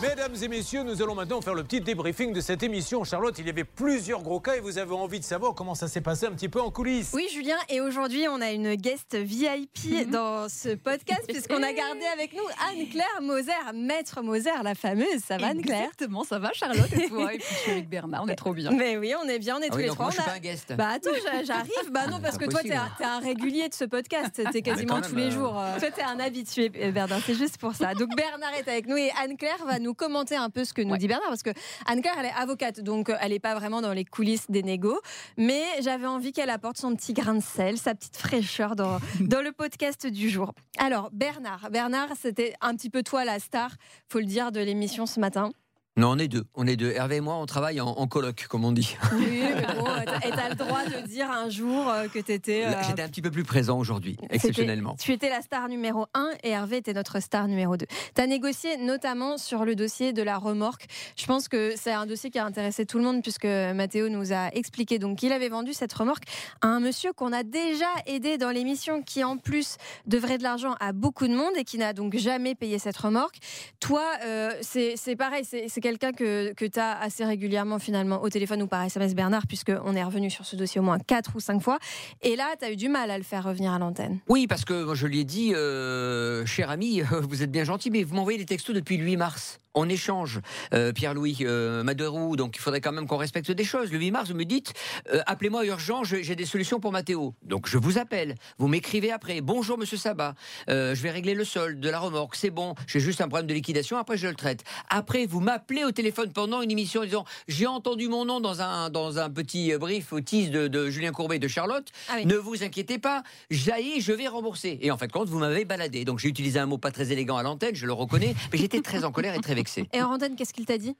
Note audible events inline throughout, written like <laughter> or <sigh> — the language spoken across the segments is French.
Mesdames et messieurs, nous allons maintenant faire le petit débriefing de cette émission. Charlotte, il y avait plusieurs gros cas et vous avez envie de savoir comment ça s'est passé un petit peu en coulisses. Oui, Julien, et aujourd'hui, on a une guest VIP dans ce podcast, <laughs> puisqu'on a gardé avec nous Anne-Claire Moser, maître Moser, la fameuse. Ça va, Anne-Claire Exactement, ça va, Charlotte et toi Et puis je suis avec Bernard, on est trop bien. Mais oui, on est bien, on est Ah tous oui, les donc trois. moi, je On suis a- pas un guest. Bah attends, j'a- j'arrive. Bah non, parce que toi, t'es un, un régulier de ce podcast. T'es quasiment quand même, tous les euh, jours. euh, Toi, t'es un habitué, euh, Bernard. C'est juste pour ça. Donc Bernard est avec nous et Anne-Claire va nous commenter un peu ce que nous Ouais. dit Bernard, parce que Anne-Claire, elle est avocate, donc euh, elle n'est pas vraiment dans les coulisses des négos. Mais j'avais envie qu'elle apporte son petit grain de sel, sa petite fraîcheur dans, <laughs> dans le podcast du jour. Alors Bernard, Bernard, c'était un petit peu toi la star, faut le dire, de l'émission ce matin. Non, on est deux. On est deux. Hervé et moi, on travaille en, en coloc, comme on dit. Oui, mais bon, t'as- et t'as le droit de dire un jour euh, que t'étais. Euh, J'étais un petit peu plus présent aujourd'hui, exceptionnellement. Tu étais la star numéro 1 et Hervé était notre star numéro 2. Tu as négocié notamment sur le dossier de la remorque. Je pense que c'est un dossier qui a intéressé tout le monde puisque Mathéo nous a expliqué donc qu'il avait vendu cette remorque à un monsieur qu'on a déjà aidé dans l'émission qui en plus devrait de l'argent à beaucoup de monde et qui n'a donc jamais payé cette remorque. Toi, euh, c'est pareil, c'est c'est quelqu'un que, que tu as assez régulièrement finalement au téléphone ou par SMS Bernard puisqu'on est revenu sur ce dossier au moins 4 ou 5 fois. Et là, tu as eu du mal à le faire revenir à l'antenne. Oui, parce que je lui ai dit, euh, cher ami, <laughs> vous êtes bien gentil, mais vous m'envoyez des textos depuis le 8 mars. On échange, euh, Pierre-Louis euh, Maderou, donc il faudrait quand même qu'on respecte des choses. Le 8 mars, vous me dites, euh, appelez-moi urgent, j'ai des solutions pour Mathéo. Donc je vous appelle, vous m'écrivez après, bonjour monsieur Sabat, je vais régler le solde de la remorque, c'est bon, j'ai juste un problème de liquidation, après je le traite. Après, vous m'appelez au téléphone pendant une émission en disant, j'ai entendu mon nom dans un, dans un petit brief au tease de, de Julien Courbet et de Charlotte, Ah oui. ne vous inquiétez pas, j'aille, je vais rembourser. Et en fait, compte, vous m'avez baladé. Donc j'ai utilisé un mot pas très élégant à l'antenne, je le reconnais, mais j'étais très en colère et très vexé. Et antenne, qu'est-ce qu'il t'a dit?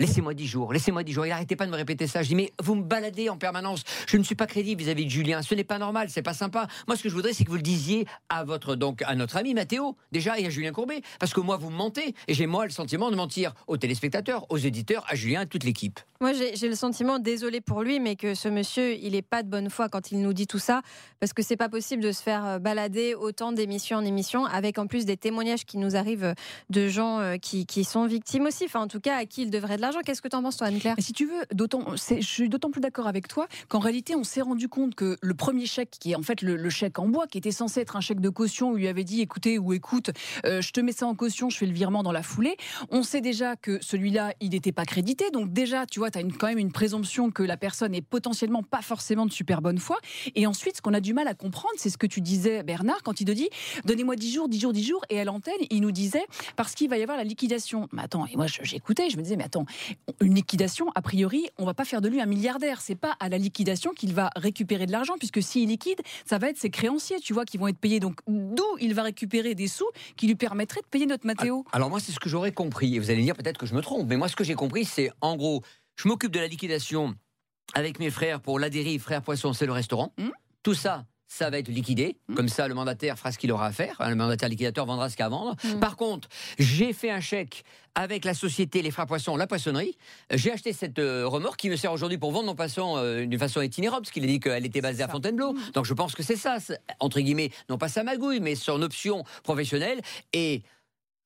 Laissez-moi dix jours, laissez-moi dix jours. Il arrêtait pas de me répéter ça. Je dis, mais vous me baladez en permanence. Je ne suis pas crédible vis-à-vis de Julien. Ce n'est pas normal, c'est pas sympa. Moi, ce que je voudrais, c'est que vous le disiez à votre, donc, à notre ami Mathéo, déjà, et à Julien Courbet. Parce que moi, vous me mentez. Et j'ai, moi, le sentiment de mentir aux téléspectateurs, aux éditeurs, à Julien, à toute l'équipe. Moi, j'ai le sentiment, désolé pour lui, mais que ce monsieur, il est pas de bonne foi quand il nous dit tout ça, parce que c'est pas possible de se faire euh, balader autant d'émission en émission, avec en plus des témoignages qui nous arrivent de gens euh, qui, qui sont victimes aussi, enfin en tout cas à qui il devrait de l'argent. Qu'est-ce que t'en penses toi, Anne-Claire si tu veux, je suis d'autant plus d'accord avec toi qu'en réalité, on s'est rendu compte que le premier chèque, qui est en fait le, chèque en bois, qui était censé être un chèque de caution, où il avait dit écoutez ou écoute, euh, je te mets ça en caution, je fais le virement dans la foulée. On sait déjà que celui-là, il n'était pas crédité. Donc, déjà, tu vois, tu as quand même une présomption que la personne est potentiellement pas forcément de super bonne foi. Et ensuite, ce qu'on a du mal à comprendre, c'est ce que tu disais, Bernard, quand il te dit donnez-moi 10 jours, 10 jours, 10 jours. Et à l'antenne, il nous disait parce qu'il va y avoir la liquidation. Mais attends, et moi, j'écoutais, je me disais mais attends, une liquidation, a priori, on va pas faire de lui un milliardaire. C'est pas à la liquidation qu'il va récupérer de l'argent, puisque s'il liquide, ça va être ses créanciers, tu vois, qui vont être payés. Donc, d'où il va récupérer des sous qui lui permettraient de payer notre Mathéo? Alors moi, c'est ce que j'aurais compris. Et vous allez me dire peut-être que je me trompe, mais moi, ce que j'ai compris, c'est en gros, je m'occupe de la liquidation avec mes frères pour la dérive, frère poisson, c'est le restaurant. Mhm. Tout ça. Ça va être liquidé, Mhm. comme ça le mandataire fera ce qu'il aura à faire, hein, le mandataire liquidateur vendra ce qu'il a à vendre. Mhm. Par contre, j'ai fait un chèque avec la société Les Frères Poissons, la poissonnerie. J'ai acheté cette euh, remorque qui me sert aujourd'hui pour vendre mon poisson euh, d'une façon itinérante, parce qu'il a dit qu'elle était basée à. Fontainebleau. Mhm. Donc je pense que c'est ça, entre guillemets, non pas sa magouille, mais son option professionnelle. Et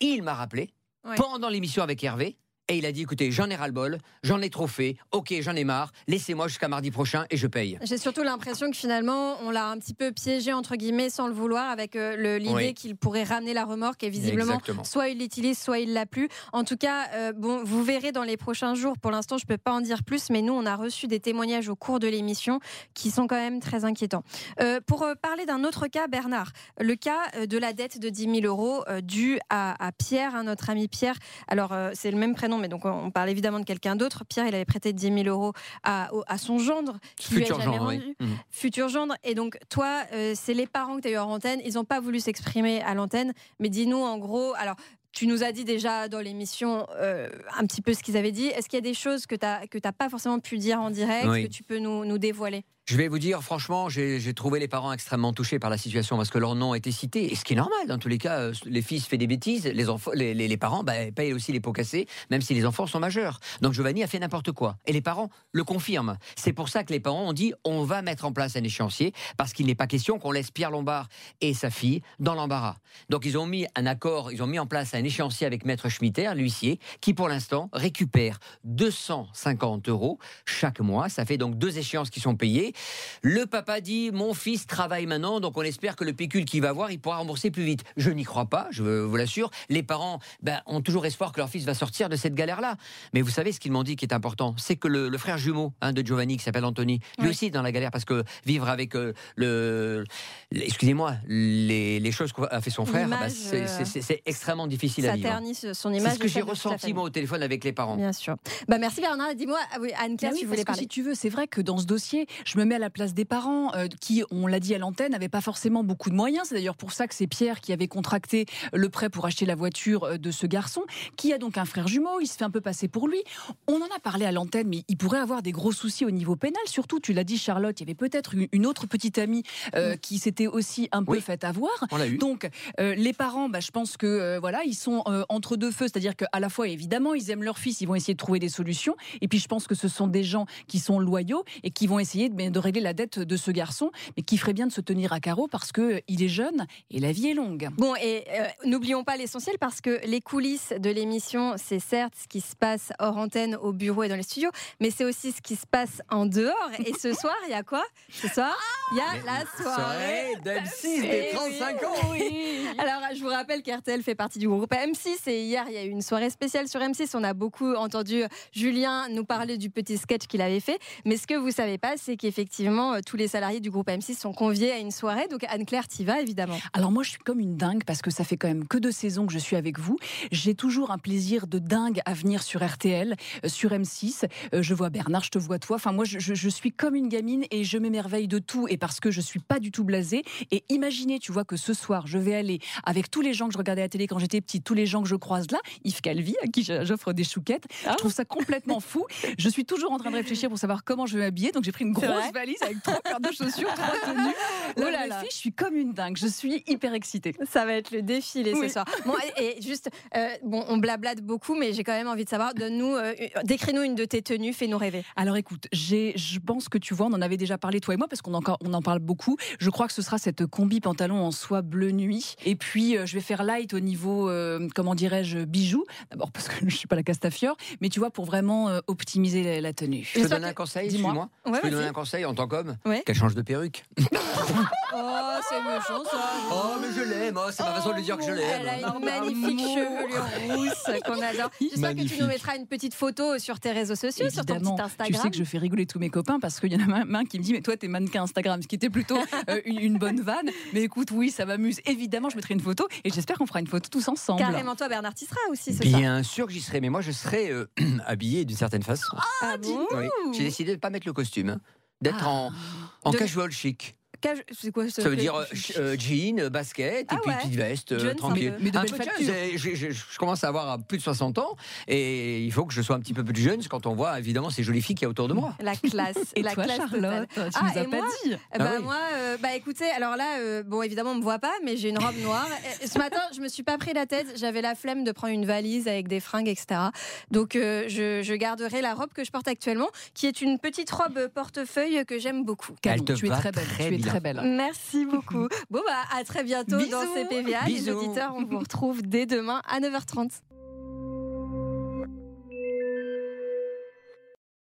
il m'a rappelé Ouais. pendant l'émission avec Hervé. Et il a dit écoutez, j'en ai ras-le-bol, j'en ai trop fait, ok, j'en ai marre, laissez-moi jusqu'à mardi prochain et je paye. J'ai surtout l'impression que finalement, on l'a un petit peu piégé, entre guillemets, sans le vouloir, avec euh, l'idée Oui. qu'il pourrait ramener la remorque et visiblement, Exactement. soit il l'utilise, soit il l'a plus. En tout cas, euh, bon, vous verrez dans les prochains jours. Pour l'instant, je peux pas en dire plus, mais nous, on a reçu des témoignages au cours de l'émission qui sont quand même très inquiétants. Euh, pour parler d'un autre cas, Bernard, le cas de la dette de 10 000 euros due à, à Pierre, hein, notre ami Pierre. Alors, c'est le même prénom, mais donc on parle évidemment de quelqu'un d'autre. Pierre, il avait prêté 10 000 euros à, son gendre, qui lui a Futur jamais genre, oui. rendu Mhm. futur gendre. Et donc, toi, euh, c'est les parents que tu as eu en antenne. Ils n'ont pas voulu s'exprimer à l'antenne. Mais dis-nous, en gros, alors. Tu nous as dit déjà dans l'émission euh, un petit peu ce qu'ils avaient dit. Est-ce qu'il y a des choses que tu n'as pas forcément pu dire en direct, Oui. que tu peux nous, nous dévoiler? Je vais vous dire, franchement, j'ai trouvé les parents extrêmement touchés par la situation parce que leur nom a été cité. Et ce qui est normal, dans tous les cas, euh, les fils font des bêtises, les- les parents bah, payent aussi les pots cassés, même si les enfants sont majeurs. Donc Giovanni a fait n'importe quoi. Et les parents le confirment. C'est pour ça que les parents ont dit on va mettre en place un échéancier parce qu'il n'est pas question qu'on laisse Pierre Lombard et sa fille dans l'embarras. Donc ils ont mis un accord, ils ont mis en place un échéancier avec Maître Schmitter, l'huissier, qui pour l'instant récupère 250 euros chaque mois. Ça fait donc deux échéances qui sont payées. Le papa dit Mon fils travaille maintenant, donc on espère que le pécule qu'il va avoir, il pourra rembourser plus vite. Je n'y crois pas, je vous l'assure. Les parents ben, ont toujours espoir que leur fils va sortir de cette galère-là. Mais vous savez ce qu'ils m'ont dit qui est important? C'est que le, frère jumeau hein, de Giovanni, qui s'appelle Anthony, lui aussi est dans la galère parce que vivre avec euh, le. Excusez-moi, les, choses qu'a fait son frère, bah, euh, c'est extrêmement difficile à vivre. Ça ternit son image. C'est ce que j'ai ressenti moi au téléphone avec les parents. Bien sûr. Bah, merci Bernard. Dis-moi, ah Anne-Claire, tu voulais parler. si tu veux, c'est vrai que dans ce dossier, je me mets à la place des parents euh, qui, on l'a dit à l'antenne, n'avaient pas forcément beaucoup de moyens. C'est d'ailleurs pour ça que c'est Pierre qui avait contracté le prêt pour acheter la voiture de ce garçon, qui a donc un frère jumeau. Il se fait un peu passer pour lui. On en a parlé à l'antenne, mais il pourrait avoir des gros soucis au niveau pénal. Surtout, tu l'as dit, Charlotte, il y avait peut-être une autre petite amie euh, qui s'était aussi un peu fait avoir. Donc, euh, les parents, bah, je pense que euh, voilà, ils sont entre deux feux, c'est-à-dire qu'à la fois, évidemment, ils aiment leur fils, ils vont essayer de trouver des solutions. Et puis, je pense que ce sont des gens qui sont loyaux et qui vont essayer de, de régler la dette de ce garçon, mais qui ferait bien de se tenir à carreau parce que il est jeune et la vie est longue. Bon, et n'oublions pas l'essentiel parce que les coulisses de l'émission, c'est certes ce qui se passe hors antenne, au bureau et dans les studios, mais c'est aussi ce qui se passe en dehors. Et ce <laughs> soir, il y a quoi? Ce soir, il y a la soirée d'M6 des 35 ans. <laughs> Alors, je vous rappelle qu'RTL fait partie du groupe M6 et hier, il y a eu une soirée spéciale sur M6. On a beaucoup entendu Julien nous parler du petit sketch qu'il avait fait. Mais ce que vous savez pas, c'est qu'effectivement, euh, tous les salariés du groupe M6 sont conviés à une soirée. Donc, Anne-Claire, t'y vas évidemment. Alors, moi, je suis comme une dingue parce que ça fait quand même que deux saisons que je suis avec vous. J'ai toujours un plaisir de dingue à venir sur RTL, euh, sur M6. Euh, je vois Bernard, je te vois toi. Enfin, moi, je, suis comme une gamine et je m'émerveille de tout. Et parce que je suis pas du tout blasée. Et imaginez, tu vois, que ce soir, je vais aller avec tous les gens que je regardais à la télé quand j'étais petite, tous les gens que je croise là, Yves Calvi, à qui j'offre des chouquettes. Je trouve ça complètement fou. Je suis toujours en train de réfléchir pour savoir comment je vais m'habiller. Donc, j'ai pris une grosse valise avec trois paires de chaussures, trois tenues. <laughs> Oh là là. je suis comme une dingue. Je suis hyper excitée. Ça va être le défilé ce soir. Bon, et, juste, euh, bon, on blablate beaucoup, mais j'ai quand même envie de savoir, donne-nous, euh, décris-nous une de tes tenues, fais-nous rêver. Alors écoute, je pense que tu vois, on en avait déjà parlé toi et moi parce qu'on on en parle beaucoup. Je crois que ce sera cette combi pantalon en soie bleu nuit. Et puis euh, je vais faire light au niveau, euh, comment dirais-je, bijoux. D'abord parce que <laughs> je suis pas la Castafiore, mais tu vois pour vraiment euh, optimiser la, tenue. Je peux donner un conseil, dis-moi. je peux donner un conseil en tant qu'homme. Qu'elle change de perruque. <laughs> oh, c'est méchant ça. Oh, mais je l'aime. Oh, c'est ma façon de dire que je l'aime. Elle a une magnifique chevelure rousse qu'on adore. <laughs> J'espère que tu nous mettras une petite photo sur tes réseaux sociaux, sur ton petit Instagram. Tu sais que je fais rigoler tous mes copains parce qu'il y en a un qui me dit Mais toi, t'es mannequin Instagram, ce qui était plutôt <laughs> euh, une, bonne vanne. Mais écoute, oui, ça m'amuse. Évidemment, je mettrai une photo et j'espère qu'on fera une photo tous ensemble. Carrément, toi, Bernard, tu seras aussi ce Bien sûr que j'y serai, mais moi, je serai euh, <clears throat> habillé d'une certaine façon. Ah, bon J'ai décidé de ne pas mettre le costume, hein. D'être ah. en, en casual chic. C'est quoi ça, veut dire euh, euh, jean, basket et ah puis petite veste, euh, tranquille. Mais de je, commence à avoir plus de 60 ans et il faut que je sois un petit peu plus jeune quand on voit évidemment ces jolies filles qui y a autour de moi. La classe. <laughs> et la toi, classe Charlotte, tu ah, nous as pas dit. Eh ben, ah Moi, bah écoutez, alors là, bon évidemment on me voit pas, mais j'ai une robe noire. <laughs> Ce matin, je me suis pas pris la tête. J'avais la flemme de prendre une valise avec des fringues, etc. Donc je, je, garderai la robe que je porte actuellement, qui est une petite robe portefeuille que j'aime beaucoup. Elle te tu es très belle. tu très belle. Merci. Merci beaucoup. <laughs> Bon, bah, à très bientôt dans CPVA. Les auditeurs, on vous <laughs> retrouve dès demain à 9h30.